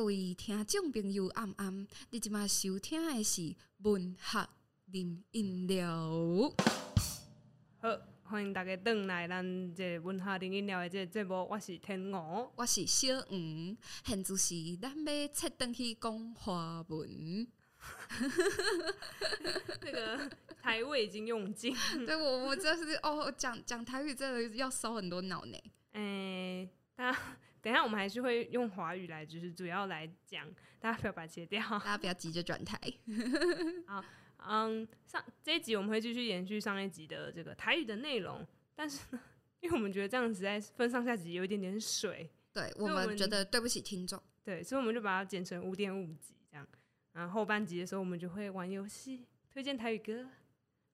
各位听众朋友，暗暗，你今麦收听的是文学饮饮料。好，欢迎大家登来咱这文学饮饮料的这个节目，我是天鹅，我是小黄，现在是咱要切登去讲华文。那个台位已经用尽，对我我就是哦，讲讲台语真的要烧很多脑呢。哎、欸，大家等一下我们还是会用华语来，就是主要来讲，大家不要把它切掉，大家不要急着转台。好，嗯，上这一集我们会继续延续上一集的这个台语的内容，但是呢，因为我们觉得这样子在分上下集有一点点水，对我们觉得对不起听众，对，所以我们就把它剪成五点五集这样。然后后半集的时候，我们就会玩游戏，推荐台语歌，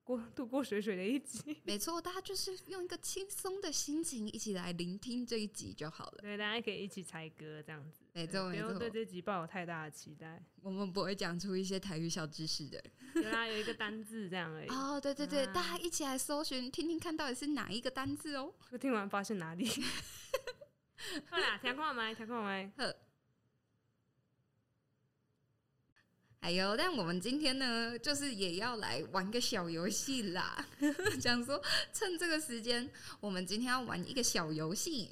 过度过水水的一集。没错，大家就是用一个轻松的心情一起来聆听这一集就好了。对，大家可以一起猜歌这样子。没错，没错。不用对这集抱有太大的期待，我们不会讲出一些台语小知识的。原来有一个单字这样而已。哦，对对对，啊、大家一起来搜寻，听听看到底是哪一个单字哦。我听完发现哪里？好啦，听看麦，听看麦。哎呦，但我们今天呢，就是也要来玩个小游戏啦。讲说趁这个时间，我们今天要玩一个小游戏，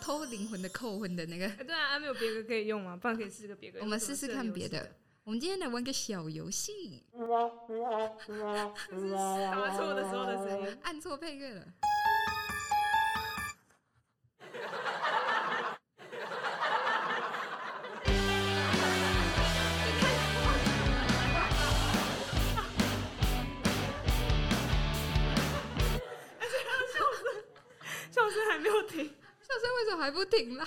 偷灵魂的扣魂的那个。欸、对啊，还没有别个可以用吗？不然可以试个别个。我们试试看别的。我们今天来玩个小游戏。打错的时候的声音，按错配乐了。为什么还不停呢。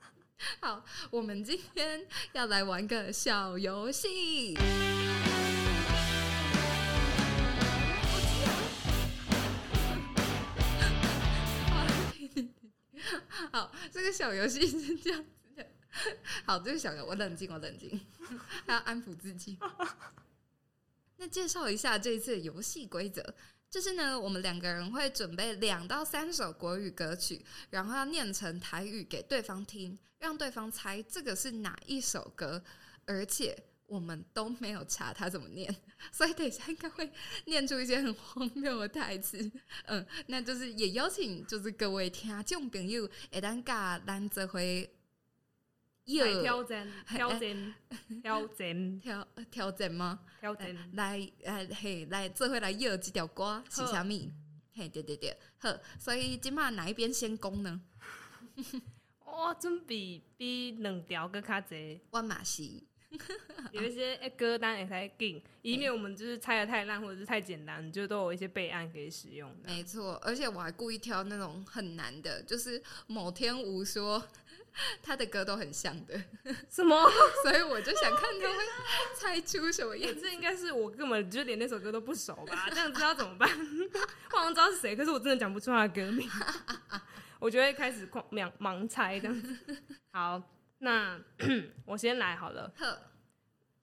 好，我们今天要来玩个小游戏。好，这个小游戏是这样子的。好，这个小游，我冷静，我冷静，还 要安抚自己。那介绍一下这一次的游戏规则。就是呢，我们两个人会准备两到三首国语歌曲，然后要念成台语给对方听，让对方猜这个是哪一首歌，而且我们都没有查他怎么念，所以等一下应该会念出一些很荒谬的台词。嗯，那就是也邀请就是各位听众朋友，会当加咱这回。有 挑战，挑战，挑战，挑挑战吗？挑战，来，呃，嘿，来，这回来又几条歌是啥咪？嘿，对对对，好，所以今嘛哪一边先攻呢？我准备比两条更较侪，我嘛是，有一些歌单也才定，以免我们就是猜的太烂或者是太简单，就都有一些备案可以使用。没错，而且我还故意挑那种很难的，就是某天无说。他的歌都很像的，什么？所以我就想看他会猜出什么样子。欸、这应该是我根本就连那首歌都不熟吧？这样知道怎么办？我好像知道是谁，可是我真的讲不出他的歌名。我就会开始狂盲盲猜这样子。好，那 我先来好了。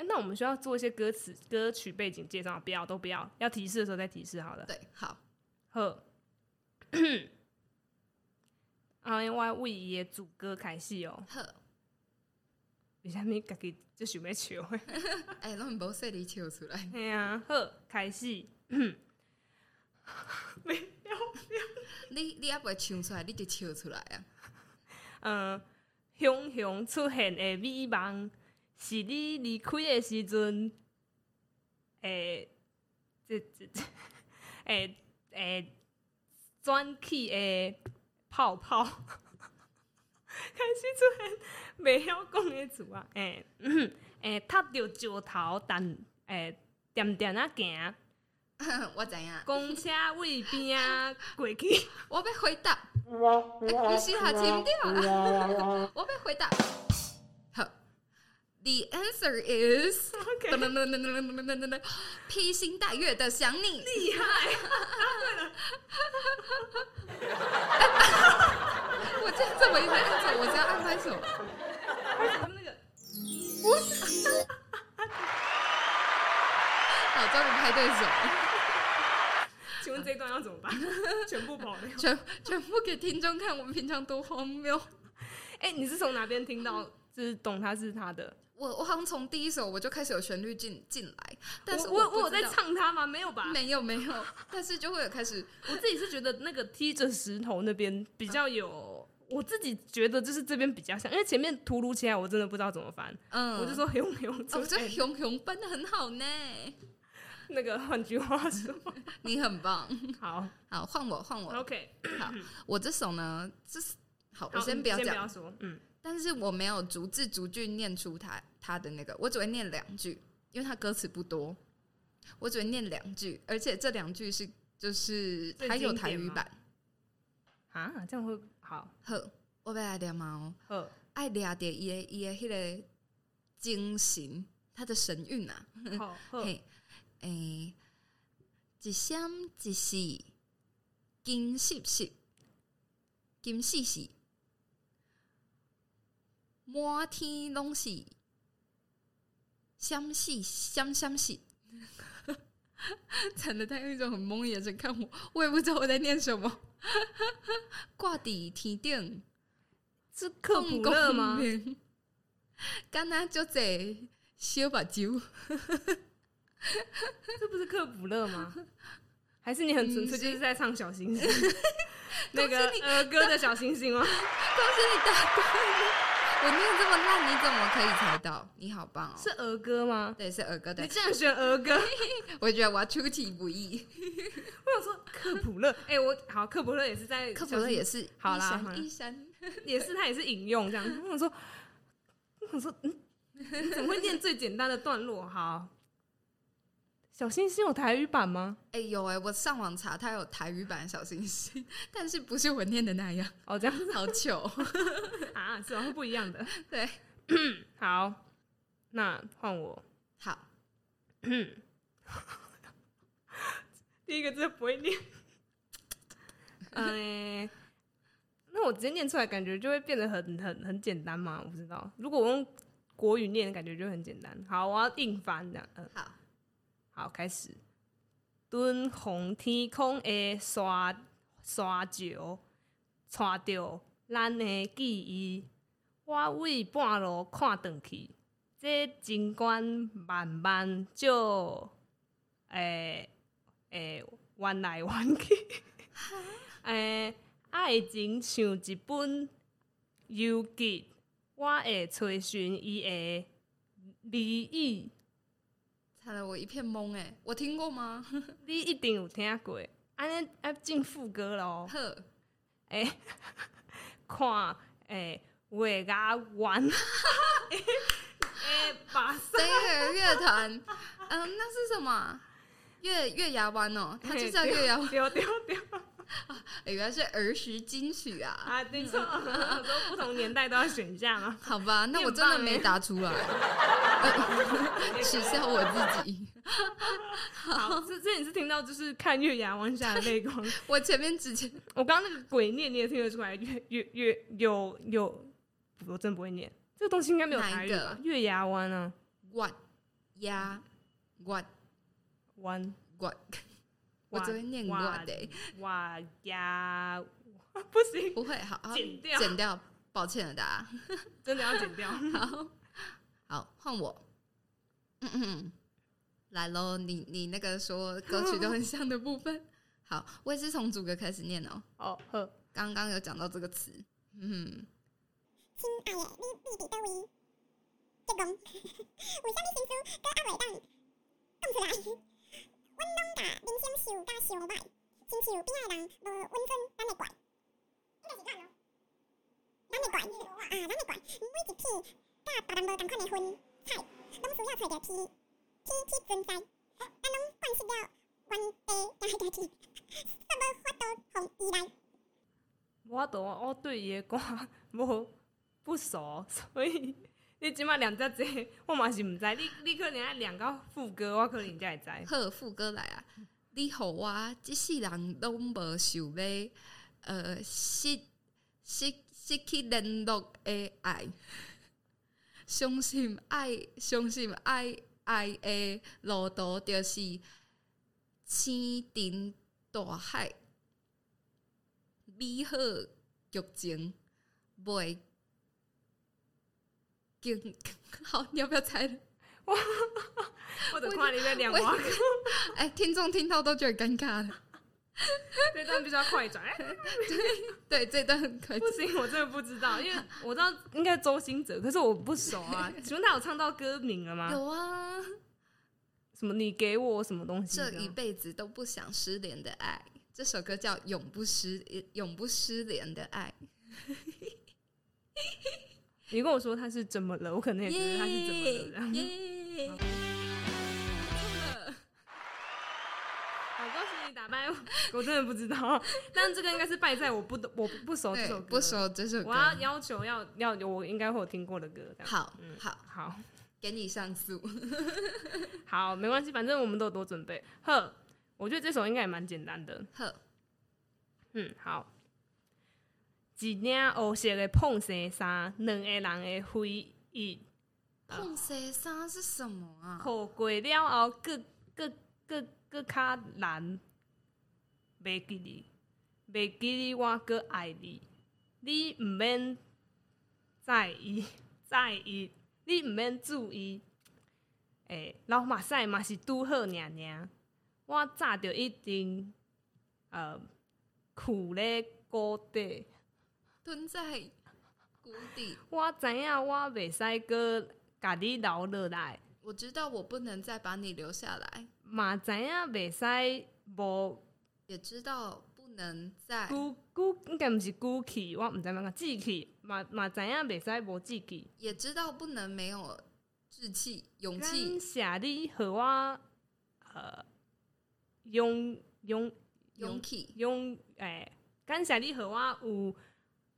那我们需要做一些歌词、歌曲背景介绍，不要都不要，要提示的时候再提示好了。对，好，呵。啊，因为为伊的主歌开始哦。好，为啥物家己就想要笑？哎，拢无说你笑出来。对啊，好，开始。没有，你你也不会唱出来，你就笑出来啊。嗯，熊熊出现的美梦，是你离开的时阵。诶，这这这，诶诶，转起诶。泡泡，开始出现袂晓讲的词啊！诶、欸，诶、欸，踏着石头，但诶，点点啊行。我知影。公车位边啊 过去。我要回答。你是下停掉了。我要回答。好，The answer is。噔噔噔噔噔噔噔噔，披星戴月的想你。厉害。我这这么一直按手，我只要按拍手。那个，不是。好，终于拍对手。请问这一段要怎么办？全部跑掉？全全部给听众看，我们平常多荒谬。哎、欸，你是从哪边听到，就是懂他是他的？我我好像从第一首我就开始有旋律进进来，但是我我，我有在唱它吗？没有吧？没有没有，但是就会有开始。我自己是觉得那个踢着石头那边比较有，我自己觉得就是这边比较像，因为前面突如其来，我真的不知道怎么翻。嗯，我就说熊熊，我觉得熊熊翻的很好呢。那个换句话说，你很棒。好，好换我换我。OK，好，我这首呢，这是好，我先不要讲，说，嗯。但是我没有逐字逐句念出他他的那个，我只会念两句，因为他歌词不多，我只会念两句，而且这两句是就是还有台语版啊，这样会好。好，我要来念嘛哦，爱抓着伊的伊的迄个精神，他的神韵啊，好，嘿，诶、欸，一闪一世，金细细，金细细。满天拢是相似，相相似，惨的他用一种很懵的眼神看我，我也不知道我在念什么。挂底天顶，是克卜勒吗？刚刚就在小把酒，这不是克卜勒吗？还是你很纯粹就是在唱小星星？那个儿歌的小星星吗？恭喜你答对了。我念这么烂，你怎么可以猜到？你好棒哦！是儿歌吗？对，是儿歌。对，你竟然选儿歌，我觉得我要出其不意。我想说 克普勒，哎、欸，我好，克普勒也是在克普勒也是好啦，一山也是他也是引用这样。我想说，我想说，嗯，怎么会念最简单的段落？好。小星星有台语版吗？哎、欸、有哎、欸，我上网查，它有台语版的小星星，但是不是我念的那样哦，这样子 好糗 啊，怎么会不一样的。对，好，那换我。好，第一个字不会念，嗯，那我直接念出来，感觉就会变得很很很简单嘛？我不知道，如果我用国语念，感觉就很简单。好，我要硬翻这样，嗯，好。好，开始。敦煌天空的沙沙石，带着咱的记忆，我为半路看转去，这景观慢慢就诶诶弯来弯去，诶爱情像一本游记，我会找寻伊的意义。看了我一片懵哎，我听过吗？你一定有听过。安尼要进副歌喽。呵，哎，看，哎，月牙湾，哎，把谁的乐团，嗯，那是什么？月月牙湾哦，它就叫月牙湾。丢丢丢。原来是儿时金曲啊！啊，没错，很多不同年代都要选项啊。好吧，那我真的没答出来，取笑我自己。好，这这你是听到就是看月牙湾下的泪光。我前面之前，我刚刚那个鬼念你也听得出来，月月月有有，我真不会念，这个东西应该没有台语吧？月牙湾啊，弯牙湾湾湾。我昨天念过的，哇呀，不行，不会，好，好，剪掉，剪掉，抱歉了，大家，真的要剪掉。好，好，换我，嗯嗯，来喽，你你那个说歌曲都很像的部分，好，我也是从主歌开始念哦。哦呵，刚刚有讲到这个词，嗯，亲爱的，你你伫叨位？结公，为啥你心思搁还袂当讲出来？阮拢甲人生受甲伤歹，亲像边仔人无温存，咱会怪。咱咯，咱会怪啊，咱会怪。每一片甲别人无同款的云彩，拢需要找着天天去存在。咱拢惯习了原地行行去，煞无法度互依赖。我都我对伊的歌无不熟，所以。你起码两只字，我嘛是毋知。你你可能爱两个副歌，我可能才会知。好，副歌来啊！你互我即世人拢无想要，呃，失失失去联络的爱，相信爱，相信爱爱的路途就是千程大海，美好剧情袂 好，你要不要猜？我的话里面两万个，哎，听众听到都觉得尴尬了。这段必须要快转，对对，这段很快。不行，我真的不知道，因为我知道应该周星哲，可是我不熟啊。请问他有唱到歌名了吗？有啊，什么？你给我什么东西？这一辈子都不想失联的爱，这首歌叫《永不失永不失联的爱》。你跟我说他是怎么了，我可能也觉得他是怎么了这样。耶！好，恭喜你打败我，我真的不知道。但这个应该是败在我不懂，我不熟这首歌，不熟这首歌。我要要求要要我应该会有听过的歌。好，嗯、好，好，给你上诉。好，没关系，反正我们都有多准备。呵，我觉得这首应该也蛮简单的。呵，嗯，好。一领黑色的碰色衫，两个人的回忆。碰色衫是什么啊？雨过了后，搁搁搁搁较难。袂记你，袂记你，我搁爱你。你毋免在意，在意，你毋免注意。诶、欸，老马赛嘛是拄好尔尔。我早就一定，呃，苦咧谷底。蹲在谷底，我知影我袂使搁甲你留落来。我知道我不能再把你留下来。嘛知影袂使无，也知道不能再。孤孤应该毋是孤气，我毋知影讲志气。嘛嘛知影袂使无志气。也知道不能没有志气、勇气。感谢你和我，呃，勇勇勇气勇诶，感谢你和我有。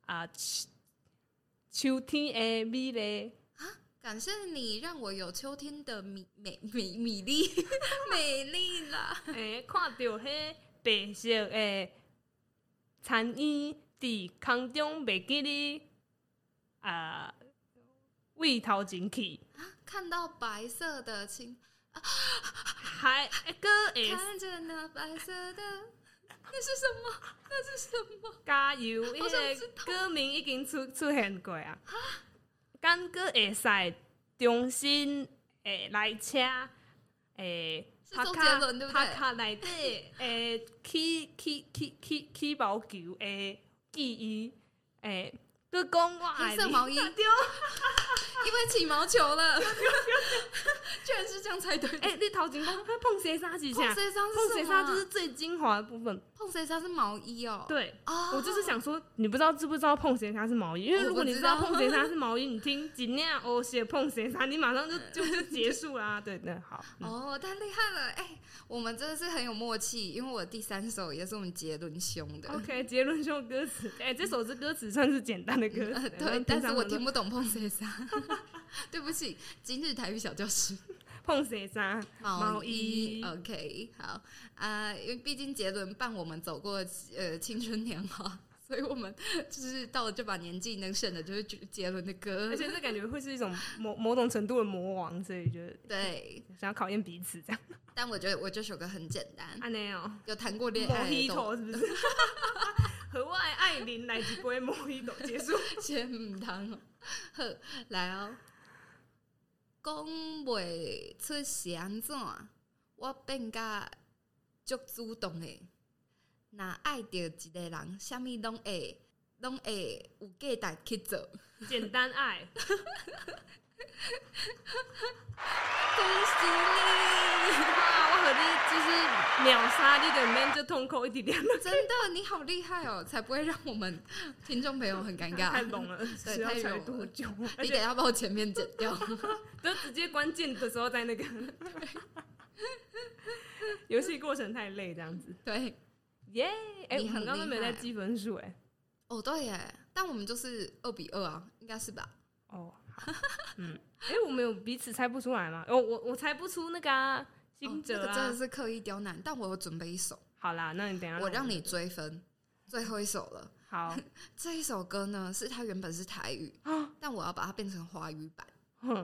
啊，秋秋天的美丽啊！感谢你让我有秋天的美美美美丽 美丽啦！诶、欸，看到迄白色的残烟伫空中，袂记你啊，为头前去啊！看到白色的青啊，还个看着那白色的。那是什么？那是什么？加油！因为歌名已经出出现过啊。敢个会使重新诶来车诶，周杰伦对不对？帕卡内底 诶起起起起起毛球诶记忆诶。就公我黑色毛衣，因为起毛球了，居然是这样猜对。哎、欸，你头前讲碰鞋纱是啥？碰鞋纱碰鞋纱就是最精华的部分。碰鞋纱是毛衣哦。对，oh. 我就是想说，你不知道知不知道碰鞋纱是毛衣？因为如果你知道碰鞋纱是毛衣，你听几样哦写碰鞋纱，你马上就 就就结束啦。对，那好。哦、oh，太厉害了！哎、欸，我们真的是很有默契，因为我第三首也是我们杰伦兄的。OK，杰伦兄歌词，哎、欸，这首是歌词算是简单的。呃、对，但是我听不懂碰谁纱，对不起，今日台语小教室。碰谁纱毛衣，OK，好。啊、呃，因为毕竟杰伦伴我们走过呃青春年华，所以我们就是到了这把年纪能选的就是杰伦的歌，而且这感觉会是一种某某种程度的魔王，所以觉得对，想要考验彼此这样。但我觉得我这首歌很简单，啊没有，有谈过恋爱是不是？和我的爱人来一杯莫吉托结束，先唔通哦。好，来哦。讲袂出是安怎？我变甲足主动诶。若爱着一个人，啥物拢会拢会有价值去做。简单爱。恭喜你！哇，我和你就是秒杀你的面就痛苦一点点了。真的，你好厉害哦，才不会让我们听众朋友很尴尬。太懂了，对，太懂了。多久？你等下把我前面剪掉，就直接关键的时候在那个。游戏过程太累，这样子。对，耶！哎，我们刚刚都没在记分数，哎。哦，对耶，但我们就是二比二啊，应该是吧？哦。嗯，哎、欸，我们有彼此猜不出来吗？哦，我我猜不出那个啊，哦，这个真的是刻意刁难。但我有准备一首，好啦，那你等下，我让你追分，最后一首了。好，这一首歌呢，是它原本是台语，但我要把它变成华语版。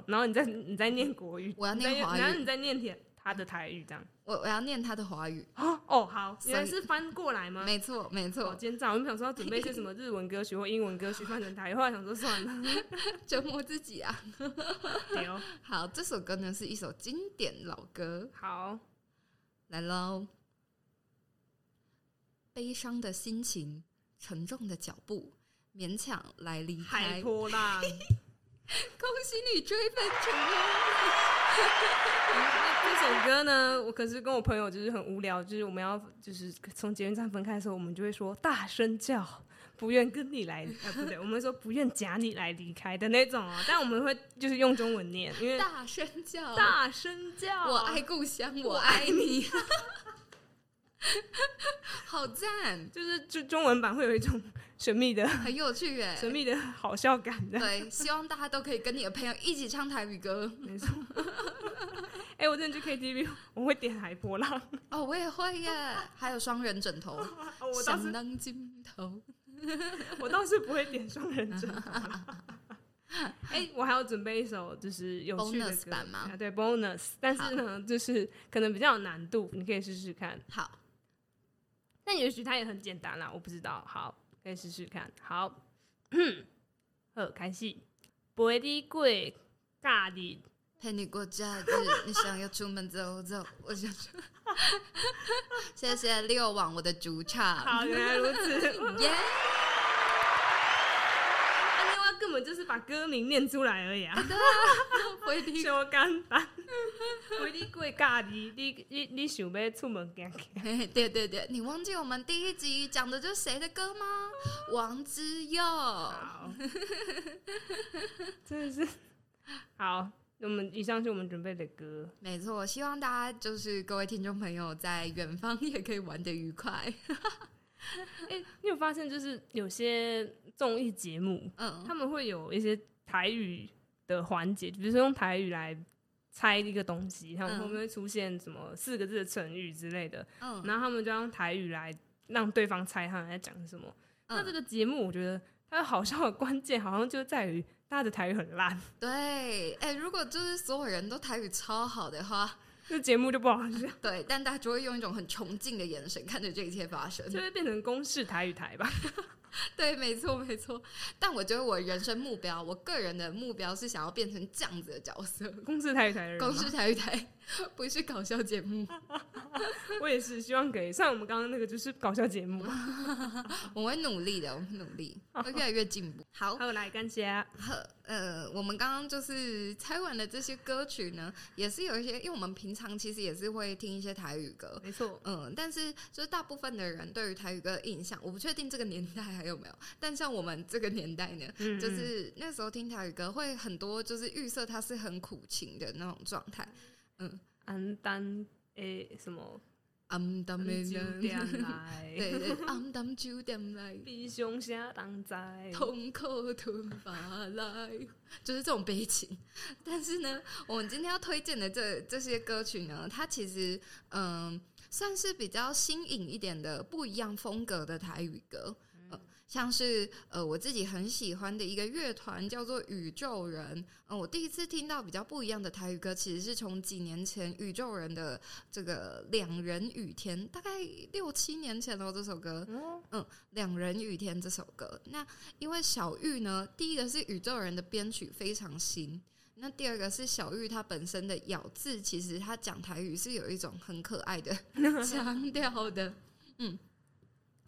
然后你再你再念国语，我要念华语，然后你再念台他的台语这样。我我要念他的华语。哦，好，原来是翻过来吗？没错，没错。好奸诈！我们想说要准备一些什么日文歌曲或英文歌曲翻成台语，后来想说算了，折磨自己啊。好，这首歌呢是一首经典老歌。好，来喽。悲伤的心情，沉重的脚步，勉强来离开。海波浪。恭喜你追分成功！这首歌呢，我可是跟我朋友就是很无聊，就是我们要就是从捷运站分开的时候，我们就会说大声叫，不愿跟你来，哎不对，我们说不愿假你来离开的那种哦。但我们会就是用中文念，因为大声叫，大声叫，我爱故乡，我爱你。好赞！就是就中文版会有一种神秘的、很有趣耶，神秘的好笑感的。对，希望大家都可以跟你的朋友一起唱台语歌。没错。哎、欸，我真的去 KTV，我会点海波浪。哦，我也会耶。还有双人枕头，相当镜头。我倒是不会点双人枕头。哎、欸，我还要准备一首就是有趣的歌 bonus 版吗？啊，对，bonus。但是呢，就是可能比较有难度，你可以试试看。好。但也许它也很简单啦，我不知道。好，可以试试看。好，好，开始。陪你过假日，陪你过假日。你想要出门走走，我想说。谢谢六网我的主场。好，原来如此。耶、yeah!。把歌名念出来而已啊！对啊，回你说简单，回你过假日，你你你想要出门行行？对对对，你忘记我们第一集讲的就是谁的歌吗？王之佑。真的是好。我们以上是我们准备的歌，没错。希望大家就是各位听众朋友在远方也可以玩的愉快。哎、欸，你有发现就是有些综艺节目，嗯，他们会有一些台语的环节，比如说用台语来猜一个东西，他们会不会出现什么四个字的成语之类的？嗯，然后他们就用台语来让对方猜他们在讲什么。嗯、那这个节目，我觉得它好笑的关键，好像就在于大家的台语很烂。对，哎、欸，如果就是所有人都台语超好的话。这节目就不好笑，对，但大家就会用一种很崇敬的眼神看着这一切发生，就会变成公式台语台吧。对，没错，没错。但我觉得我人生目标，我个人的目标是想要变成这样子的角色，公司台语台的人，公司台语台。不是搞笑节目，我也是希望给。像我们刚刚那个就是搞笑节目，我会努力的，我会努力，会越来越进步。好，好来感谢。好，呃，我们刚刚就是猜完了这些歌曲呢，也是有一些，因为我们平常其实也是会听一些台语歌，没错，嗯，但是就是大部分的人对于台语歌的印象，我不确定这个年代还有没有，但像我们这个年代呢，嗯嗯。就是那时候听台语歌会很多，就是预设它是很苦情的那种状态。嗯，暗淡诶，什么？暗淡的酒店来，对对，暗淡酒店来，悲伤声当在，痛苦吞发来，就是这种悲情。但是呢，我们今天要推荐的这这些歌曲呢，它其实嗯，算是比较新颖一点的不一样风格的台语歌。像是呃，我自己很喜欢的一个乐团叫做宇宙人。嗯、呃，我第一次听到比较不一样的台语歌，其实是从几年前宇宙人的这个《两人雨天》，大概六七年前哦。这首歌，嗯，《两人雨天》这首歌。那因为小玉呢，第一个是宇宙人的编曲非常新，那第二个是小玉她本身的咬字，其实她讲台语是有一种很可爱的 腔调的，嗯。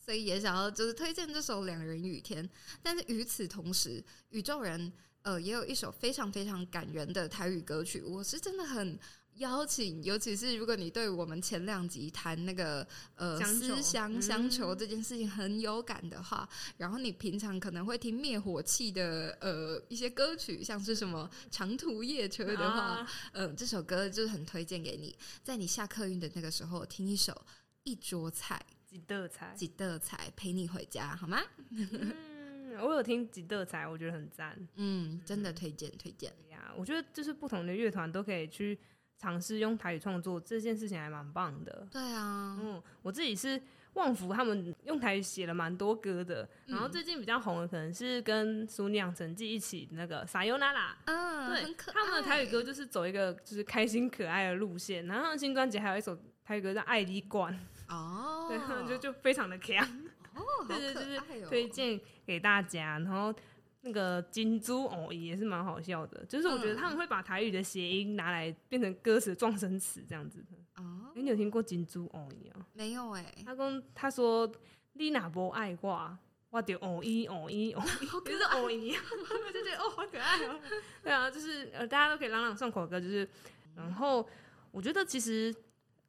所以也想要就是推荐这首《两人雨天》，但是与此同时，宇宙人呃也有一首非常非常感人的台语歌曲，我是真的很邀请，尤其是如果你对我们前两集谈那个呃思乡乡愁这件事情很有感的话，嗯、然后你平常可能会听灭火器的呃一些歌曲，像是什么长途夜车的话，呃，这首歌就是很推荐给你，在你下客运的那个时候听一首一桌菜。几道菜，几道菜陪你回家好吗？嗯，我有听几道菜，我觉得很赞。嗯，真的推荐推荐呀！我觉得就是不同的乐团都可以去尝试用台语创作这件事情，还蛮棒的。对啊，嗯，我自己是旺福他们用台语写了蛮多歌的，然后最近比较红的可能是跟淑女养成记一起那个撒尤那拉，嗯，对，很可爱他们的台语歌就是走一个就是开心可爱的路线，然后新专辑还有一首台语歌叫《爱你惯》，哦，对，他们就就非常的强，哦，对对，就是好可爱哦推荐给大家，然后。那个金珠哦也是蛮好笑的，就是我觉得他们会把台语的谐音拿来变成歌词的状声词这样子的。哦，哎、欸，你有听过金珠哦一啊？没有哎、欸。他跟他说你若无爱我，我就哦一哦一哦一，就是哦一，我就觉得哦好可爱哦。对啊，就是呃大家都可以朗朗上口歌，就是然后我觉得其实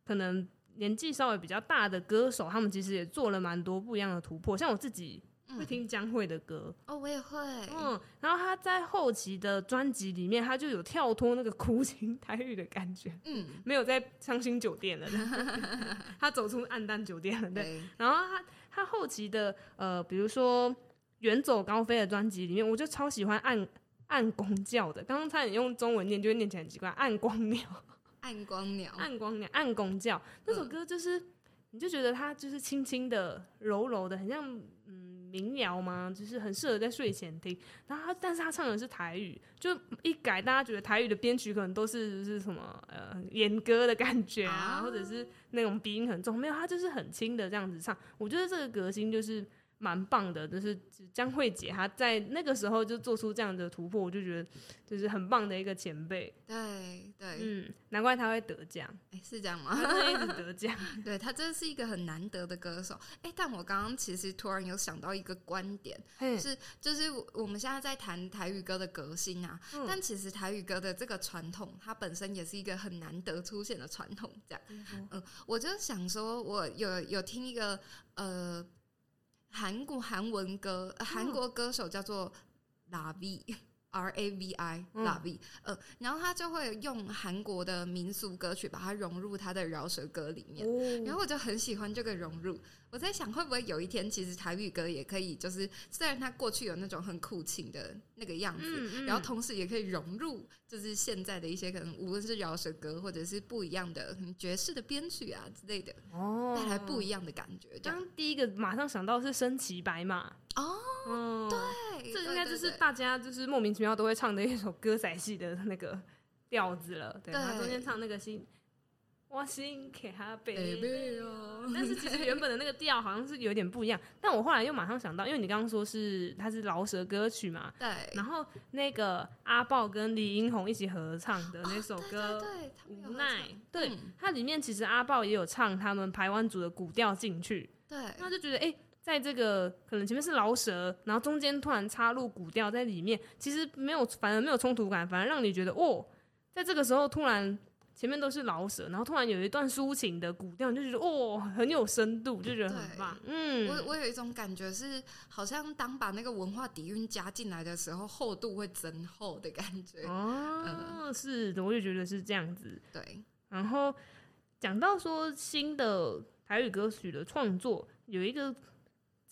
可能年纪稍微比较大的歌手，他们其实也做了蛮多不一样的突破，像我自己。会听江蕙的歌哦，我也会。嗯，然后他在后期的专辑里面，他就有跳脱那个苦情台语的感觉，嗯，没有在伤心酒店了，他走出暗淡酒店了，对。然后他他后期的呃，比如说远走高飞的专辑里面，我就超喜欢暗暗光教的，刚刚差点用中文念，就会念起来很奇怪，暗光鸟，暗光鸟，暗光鸟，暗光叫那首歌就是，你就觉得它就是轻轻的、柔柔的，很像嗯。民谣吗？就是很适合在睡前听。然后他，但是他唱的是台语，就一改，大家觉得台语的编曲可能都是是什么呃演歌的感觉啊，啊，或者是那种鼻音很重，没有，他就是很轻的这样子唱。我觉得这个革新就是。蛮棒的，就是江慧姐，她在那个时候就做出这样的突破，我就觉得就是很棒的一个前辈。对对，嗯，难怪她会得奖。哎、欸，是这样吗？她一直得奖。对，她真的是一个很难得的歌手。哎、欸，但我刚刚其实突然有想到一个观点，是就是我们现在在谈台语歌的革新啊、嗯，但其实台语歌的这个传统，它本身也是一个很难得出现的传统。这样，嗯，嗯我就想说，我有有听一个呃。韩国韩文歌，韩国歌手叫做 A V I，Ravi，呃，然后他就会用韩国的民俗歌曲把它融入他的饶舌歌里面，哦，然后我就很喜欢这个融入。我在想，会不会有一天，其实台语歌也可以，就是虽然它过去有那种很苦情的那个样子，嗯嗯，然后同时也可以融入，就是现在的一些可能，无论是饶舌歌或者是不一样的爵士的编曲啊之类的，哦，带来不一样的感觉。刚第一个马上想到是身骑白马。哦，嗯，对，这应该就是大家就是莫名其妙都会唱的一首歌仔戏的那个调子了。对，他中间唱那个新。我心给他背哦，但是其实原本的那个调好像是有点不一样。但我后来又马上想到，因为你刚刚说是它是饶舌歌曲嘛，对。然后那个阿豹跟李英宏一起合唱的那首歌，哦、对，无奈，对，它里面其实阿豹也有唱他们排湾组的古调进去，对。那就觉得哎、欸，在这个可能前面是饶舌，然后中间突然插入古调在里面，其实没有，反而没有冲突感，反而让你觉得哦，在这个时候突然。前面都是饶舌，然后突然有一段抒情的古调，你就觉得哦，很有深度，就觉得很棒。嗯，我我有一种感觉是，好像当把那个文化底蕴加进来的时候，厚度会增厚的感觉。哦，嗯、是的，我就觉得是这样子。对，然后讲到说新的台语歌曲的创作，有一个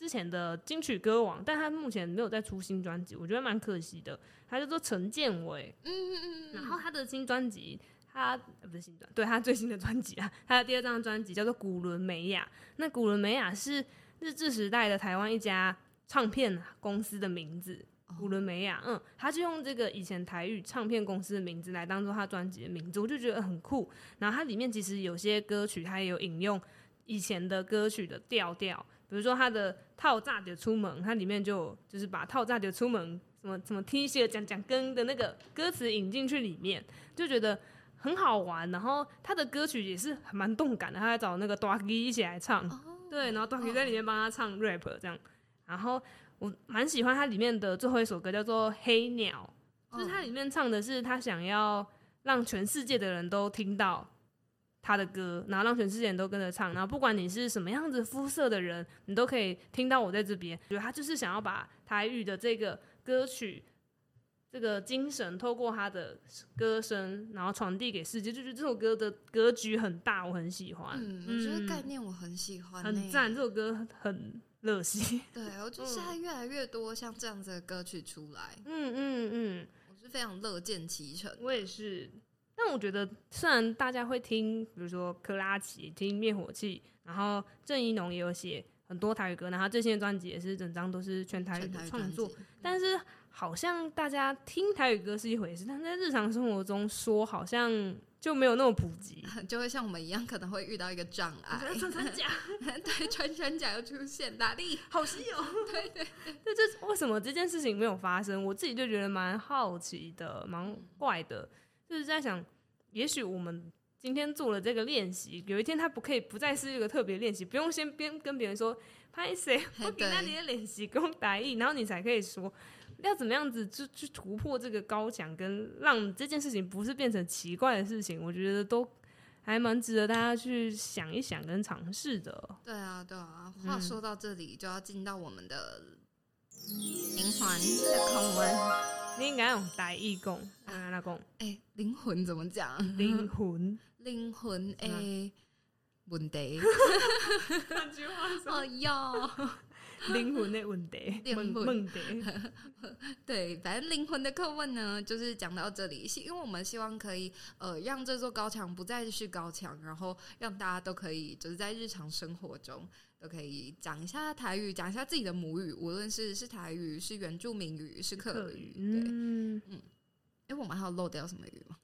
之前的金曲歌王，但他目前没有再出新专辑，我觉得蛮可惜的。他叫做陈建伟，嗯嗯嗯，然后他的新专辑。他呃不是新专，对他最新的专辑啊，他的第二张专辑叫做《古伦美雅》。那古伦美雅是日治时代的台湾一家唱片公司的名字。古伦美雅，嗯，他就用这个以前台语唱片公司的名字来当做他专辑的名字，我就觉得很酷。然后它里面其实有些歌曲，它也有引用以前的歌曲的调调，比如说他的《套炸就出门》，它里面就就是把《套炸就出门》什么什么 T 恤讲讲跟的那个歌词引进去里面，就觉得。很好玩，然后他的歌曲也是蛮动感的，他还找那个 Doggy 一起来唱，oh, 对，然后 Doggy 在里面帮他唱 rap 这样，然后我蛮喜欢他里面的最后一首歌叫做《黑鸟》，就是他里面唱的是他想要让全世界的人都听到他的歌，然后让全世界人都跟着唱，然后不管你是什么样子肤色的人，你都可以听到我在这边，觉得他就是想要把台语的这个歌曲。这个精神透过他的歌声，然后传递给世界，就觉得这首歌的格局很大，我很喜欢。嗯，我觉得概念我很喜欢，很赞。这首歌很热血。对，我觉得现在越来越多像这样子的歌曲出来。嗯嗯嗯，我是非常乐见其成。我也是。但我觉得，虽然大家会听，比如说珂拉奇听灭火器，然后郑一农也有写很多台语歌，然后最新的专辑也是整张都是全台语的创作，但是好像大家听台语歌是一回事，但在日常生活中说好像就没有那么普及，就会像我们一样，可能会遇到一个障碍。穿山甲，对，穿山甲又出现，哪里？好稀有。对对，那这为什么这件事情没有发生？我自己就觉得蛮好奇的，蛮怪的。就是在想，也许我们今天做了这个练习，有一天它不可以不再是一个特别练习，不用先边跟别人说拍谁，我给那里的练习跟打意，然后你才可以说要怎么样子去去突破这个高墙，跟让这件事情不是变成奇怪的事情。我觉得都还蛮值得大家去想一想跟尝试的。对啊，对啊。话说到这里，就要进到我们的灵魂的拷问。你应该用台语讲，啊，那讲，哎，灵魂怎么讲？灵魂，灵魂诶，问题。这句话说，哎呀，灵魂的问题，问问题。对，反正灵魂的课问呢，就是讲到这里，因为我们希望可以，呃，让这座高墙不再是高墙，然后让大家都可以，就是在日常生活中。都可以讲一下台语，讲一下自己的母语，无论是是台语、是原住民语、是客语，对，嗯嗯。哎，我们还有漏掉什么语吗？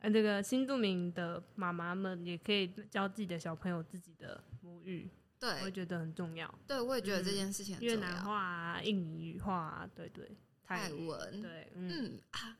哎，这个新住民的妈妈们也可以教自己的小朋友自己的母语，对，我觉得很重要。对，我也觉得这件事情很重要。越南话啊、印尼语话啊，对对，泰文，对，嗯啊。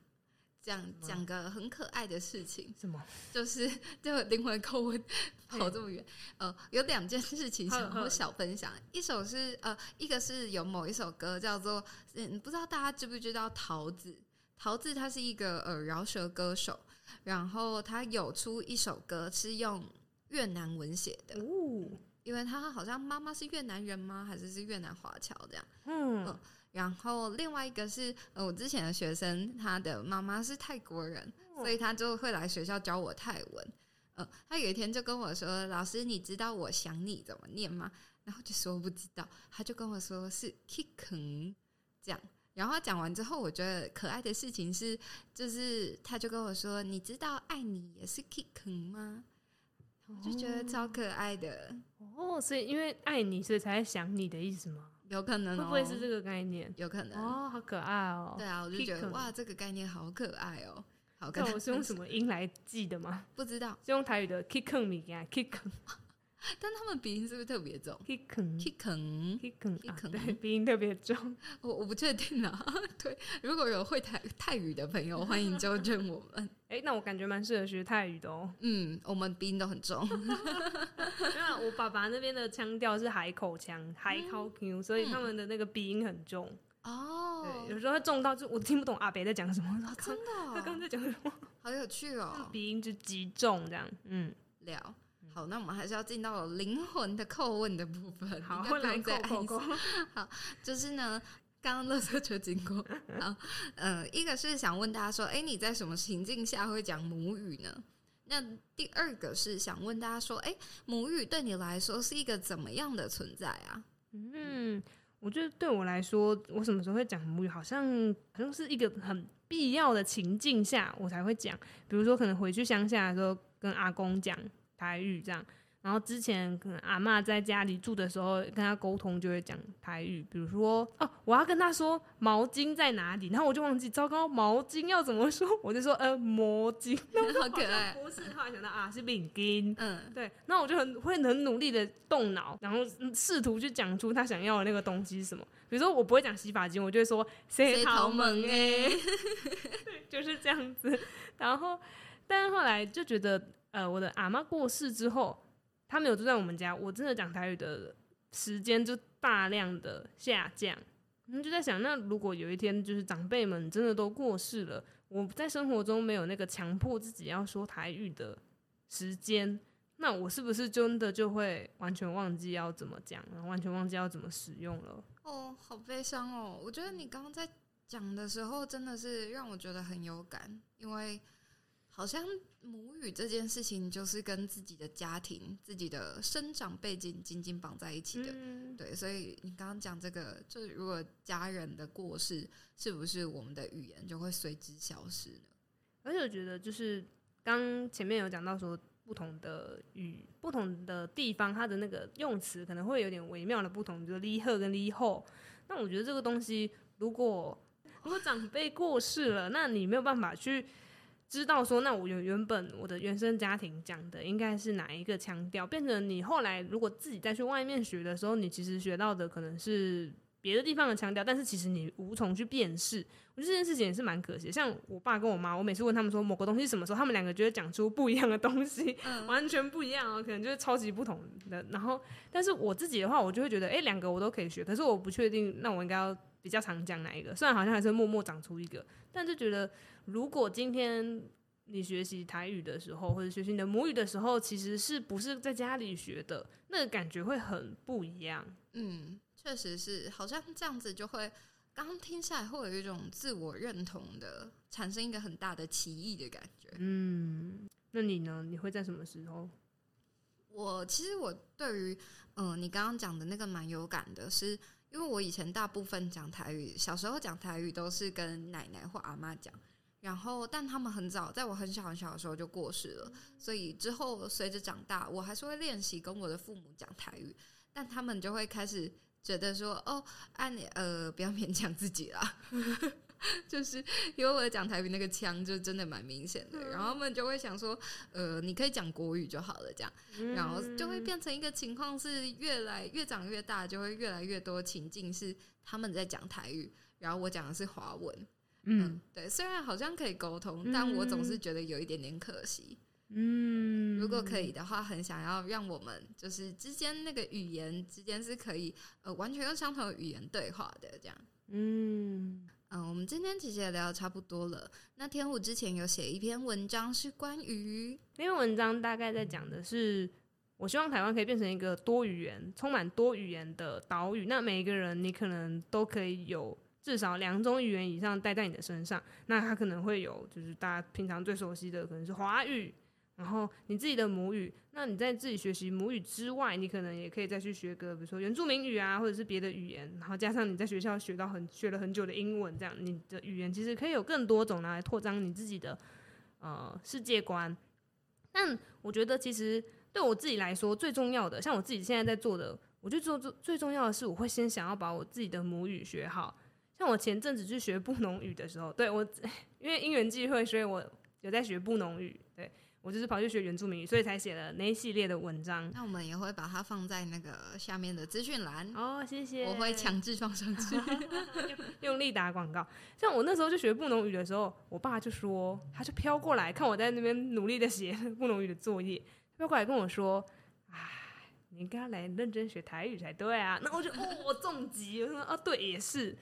讲讲个很可爱的事情，什么？就是 就灵魂叩问跑这么远，呃，有两件事情想和小分享。一首是呃，一个是有某一首歌叫做嗯，不知道大家知不知道桃子？桃子他是一个呃饶舌歌手，然后他有出一首歌是用越南文写的，哦，因为他好像妈妈是越南人吗？还是是越南华侨这样？嗯。呃然后另外一个是，呃，我之前的学生，他的妈妈是泰国人，所以他就会来学校教我泰文。呃，他有一天就跟我说：“老师，你知道我想你怎么念吗？”然后就说不知道，他就跟我说是 kicken 这样。然后讲完之后，我觉得可爱的事情是，就是他就跟我说：“你知道爱你也是 kicken 吗？”我就觉得超可爱的。哦，所以因为爱你，所以才想你的意思吗？有可能、喔、会不会是这个概念？有可能哦，好可爱哦、喔。对啊，我就觉得哇，这个概念好可爱哦、喔。好可爱，那我是用什么音来记的吗？不知道，是用台语的 kicken 米给他 kicken。但他们鼻音是不是特别重？kicken，kicken，kicken，对，鼻音特别重。我我不确定啊。对，如果有会台泰语的朋友，欢迎纠正我们。哎、欸，那我感觉蛮适合学泰语的哦。嗯，我们鼻音都很重。因为我爸爸那边的腔调是海口腔，海口腔，所以他们的那个鼻音很重。哦、嗯。对，有时候他重到就我听不懂阿北在讲什么。真的？他刚刚在讲什么？好有趣哦。鼻音就极重这样。嗯，聊。好，那我们还是要进到灵魂的叩问的部分。好，来叩叩。好，就是呢，刚刚垃圾车经过。好，呃，一个是想问大家说，哎、欸，你在什么情境下会讲母语呢？那第二个是想问大家说，哎、欸，母语对你来说是一个怎么样的存在啊？嗯，我觉得对我来说，我什么时候会讲母语，好像好像是一个很必要的情境下我才会讲。比如说，可能回去乡下的时候，跟阿公讲。台语这样，然后之前可能阿嬷在家里住的时候，跟他沟通就会讲台语，比如说哦，我要跟他说毛巾在哪里，然后我就忘记，糟糕，毛巾要怎么说？我就说呃，毛巾，好可爱，不是，后来想到啊，是领巾，嗯，对，那我就很会很努力的动脑，然后试图去讲出他想要的那个东西是什么，比如说我不会讲洗发精，我就会说洗头门哎，就是这样子，然后但是后来就觉得。呃，我的阿妈过世之后，她没有住在我们家，我真的讲台语的时间就大量的下降。嗯，就在想，那如果有一天就是长辈们真的都过世了，我在生活中没有那个强迫自己要说台语的时间，那我是不是真的就会完全忘记要怎么讲，然后完全忘记要怎么使用了？哦，好悲伤哦！我觉得你刚刚在讲的时候，真的是让我觉得很有感，因为。好像母语这件事情，就是跟自己的家庭、自己的生长背景紧紧绑在一起的。嗯、对，所以你刚刚讲这个，就是如果家人的过世，是不是我们的语言就会随之消失呢？而且我觉得就是刚前面有讲到说，不同的语、不同的地方，它的那个用词可能会有点微妙的不同，比如离贺跟离后。那我觉得这个东西，如果如果长辈过世了，那你没有办法去知道说，那我原原本我的原生家庭讲的应该是哪一个腔调，变成你后来如果自己再去外面学的时候，你其实学到的可能是别的地方的腔调，但是其实你无从去辨识。我觉得这件事情也是蛮可惜。像我爸跟我妈，我每次问他们说某个东西什么时候，他们两个就会讲出不一样的东西，嗯、完全不一样哦，可能就是超级不同的。然后，但是我自己的话，我就会觉得，哎、欸，两个我都可以学，可是我不确定，那我应该要比较常讲哪一个？虽然好像还是默默长出一个，但就觉得如果今天。你学习台语的时候，或者学习你的母语的时候，其实是不是在家里学的，那个感觉会很不一样。嗯，确实是，好像这样子就会，刚刚听下来会有一种自我认同的，产生一个很大的歧义的感觉。嗯，那你呢？你会在什么时候？我其实我对于，嗯、呃，你刚刚讲的那个蛮有感的，是因为我以前大部分讲台语，小时候讲台语都是跟奶奶或阿妈讲。然后，但他们很早，在我很小很小的时候就过世了，所以之后随着长大，我还是会练习跟我的父母讲台语，但他们就会开始觉得说：“哦，按你呃，不要勉强自己啦。” 就是因为我讲台语那个腔就真的蛮明显的，然后他们就会想说：“呃，你可以讲国语就好了。”这样，然后就会变成一个情况是越来越长越大，就会越来越多情境是他们在讲台语，然后我讲的是华文。嗯，对，虽然好像可以沟通，嗯，但我总是觉得有一点点可惜。嗯，如果可以的话，很想要让我们就是之间那个语言之间是可以呃完全用相同的语言对话的这样。嗯嗯，我们今天其实也聊得差不多了。那天虎之前有写一篇文章，是关于那篇文章大概在讲的是，我希望台湾可以变成一个多语言、充满多语言的岛屿。那每一个人，你可能都可以有。至少两种语言以上带在你的身上，那它可能会有，就是大家平常最熟悉的可能是华语，然后你自己的母语。那你在自己学习母语之外，你可能也可以再去学个，比如说原住民语啊，或者是别的语言，然后加上你在学校学到很学了很久的英文，这样你的语言其实可以有更多种来扩张你自己的呃世界观。但我觉得其实对我自己来说最重要的，像我自己现在在做的，我就做做最重要的是，我会先想要把我自己的母语学好。像我前阵子去学布农语的时候，对我 因为因缘际会，所以我有在学布农语。对我就是跑去学原住民语，所以才写了那一系列的文章。那我们也会把它放在那个下面的资讯栏哦，谢谢。我会强制放上去，用力打广告。像我那时候就学布农语的时候，我爸就说，他就飘过来看我在那边努力的写布农语的作业，飘过来跟我说：“哎，你应该来认真学台语才对啊。”那我就哦，我中击，我说啊，对，也是。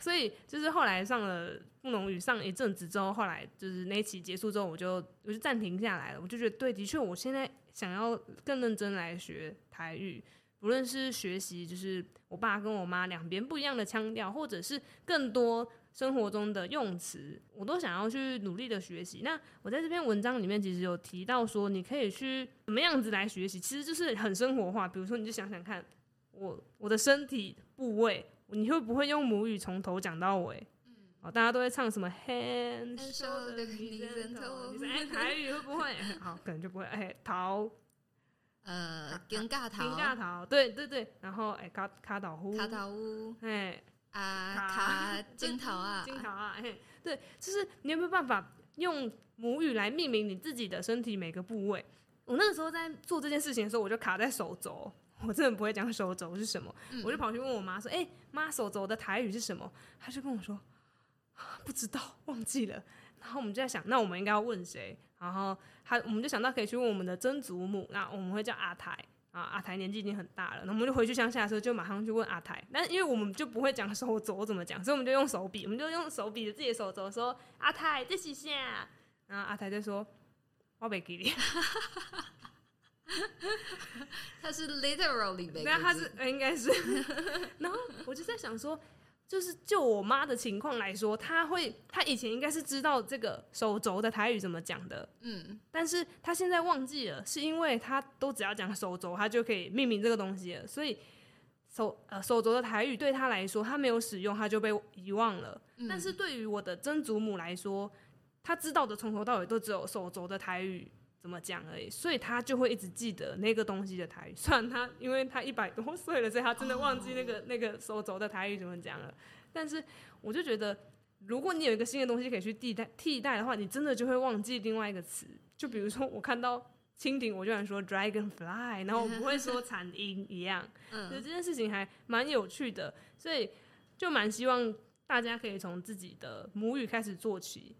所以就是后来上了布农语上一阵子之后，后来就是那一期结束之后，我就我就暂停下来了。我就觉得对，的确，我现在想要更认真来学台语，不论是学习就是我爸跟我妈两边不一样的腔调，或者是更多生活中的用词，我都想要去努力的学习。那我在这篇文章里面其实有提到说，你可以去怎么样子来学习，其实就是很生活化。比如说，你就想想看，我我的身体部位。你会不会用母语从头讲到尾？大家都会唱什么 hand shoulder knees and toes？你说哎，台语会不会？好，可能就不会。哎，头，呃，金架头，金架头，对对对。然后哎，卡卡岛呼，卡岛呼，哎啊卡金头啊，金头啊，哎，对，就是你有没有办法用母语来命名你自己的身体每个部位？我那个时候在做这件事情的时候，我就卡在手肘。我真的不会讲手肘是什么，嗯、我就跑去问我妈说：“哎、欸，妈，手肘的台语是什么？”她就跟我说：“不知道，忘记了。”然后我们就在想，那我们应该要问谁？然后他，我们就想到可以去问我们的曾祖母，那我们会叫阿台啊。阿台年纪已经很大了，那我们就回去乡下的时候就马上去问阿台。但因为我们就不会讲手肘怎么讲，所以我们就用手比，我们就用手比着自己的手肘说：“阿台，这是啥？”然后阿台就说：“我没给你。” 他是 literally 对啊，他是应该是。然后我就在想说，就是就我妈的情况来说，她会，她以前应该是知道这个手肘的台语怎么讲的，嗯，但是她现在忘记了，是因为她都只要讲手肘，她就可以命名这个东西了，所以手呃手肘的台语对她来说，她没有使用，她就被遗忘了。嗯、但是对于我的曾祖母来说，她知道的从头到尾都只有手肘的台语怎么讲而已，所以他就会一直记得那个东西的台语。虽然他因为他一百多岁了，所以他真的忘记那个、oh. 那个手肘的台语怎么讲了。但是我就觉得，如果你有一个新的东西可以去替代替代的话，你真的就会忘记另外一个词。就比如说我看到蜻蜓，我就想说 dragonfly，然后我不会说 蝉音一样。嗯，这件事情还蛮有趣的，所以就蛮希望大家可以从自己的母语开始做起，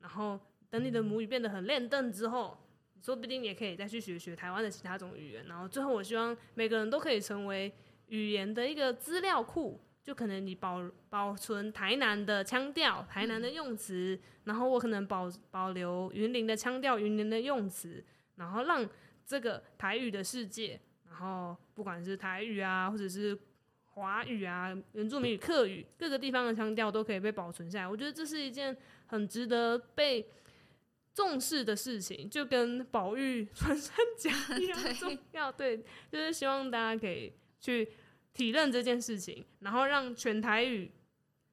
然后等你的母语变得很练邓之后。说不定也可以再去学学台湾的其他种语言，然后最后我希望每个人都可以成为语言的一个资料库，就可能你保保存台南的腔调、台南的用词，然后我可能保保留云林的腔调、云林的用词，然后让这个台语的世界，然后不管是台语啊，或者是华语啊、原住民语、客语，各个地方的腔调都可以被保存下来。我觉得这是一件很值得被。重视的事情就跟宝玉穿山甲一样重要，对，就是希望大家可以去体认这件事情，然后让全台语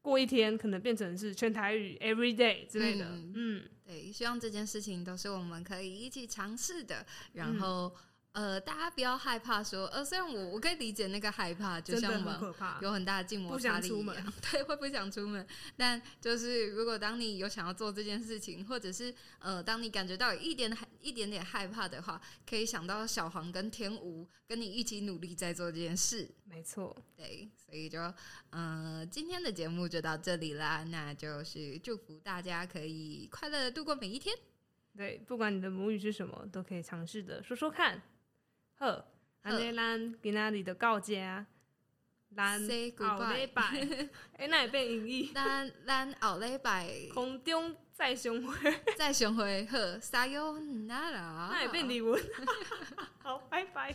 过一天可能变成是全台语 every day 之类的，嗯，嗯对，希望这件事情都是我们可以一起尝试的，然后。嗯呃，大家不要害怕说，呃，虽然我我可以理解那个害怕，就像我们有很大的静摩擦力一样，对，会不想出门。但就是如果当你有想要做这件事情，或者是呃，当你感觉到有一点一点点害怕的话，可以想到小黄跟天吴跟你一起努力在做这件事。没错，对，所以就呃，今天的节目就到这里啦。那就是祝福大家可以快乐的度过每一天。对，不管你的母语是什么，都可以尝试的说说看。好，安尼咱今仔日就到遮，咱后礼拜，哎，那会变英语。咱咱后礼拜空中再相会，再相会，好，撒哟那啦，那会变日文。好，拜拜。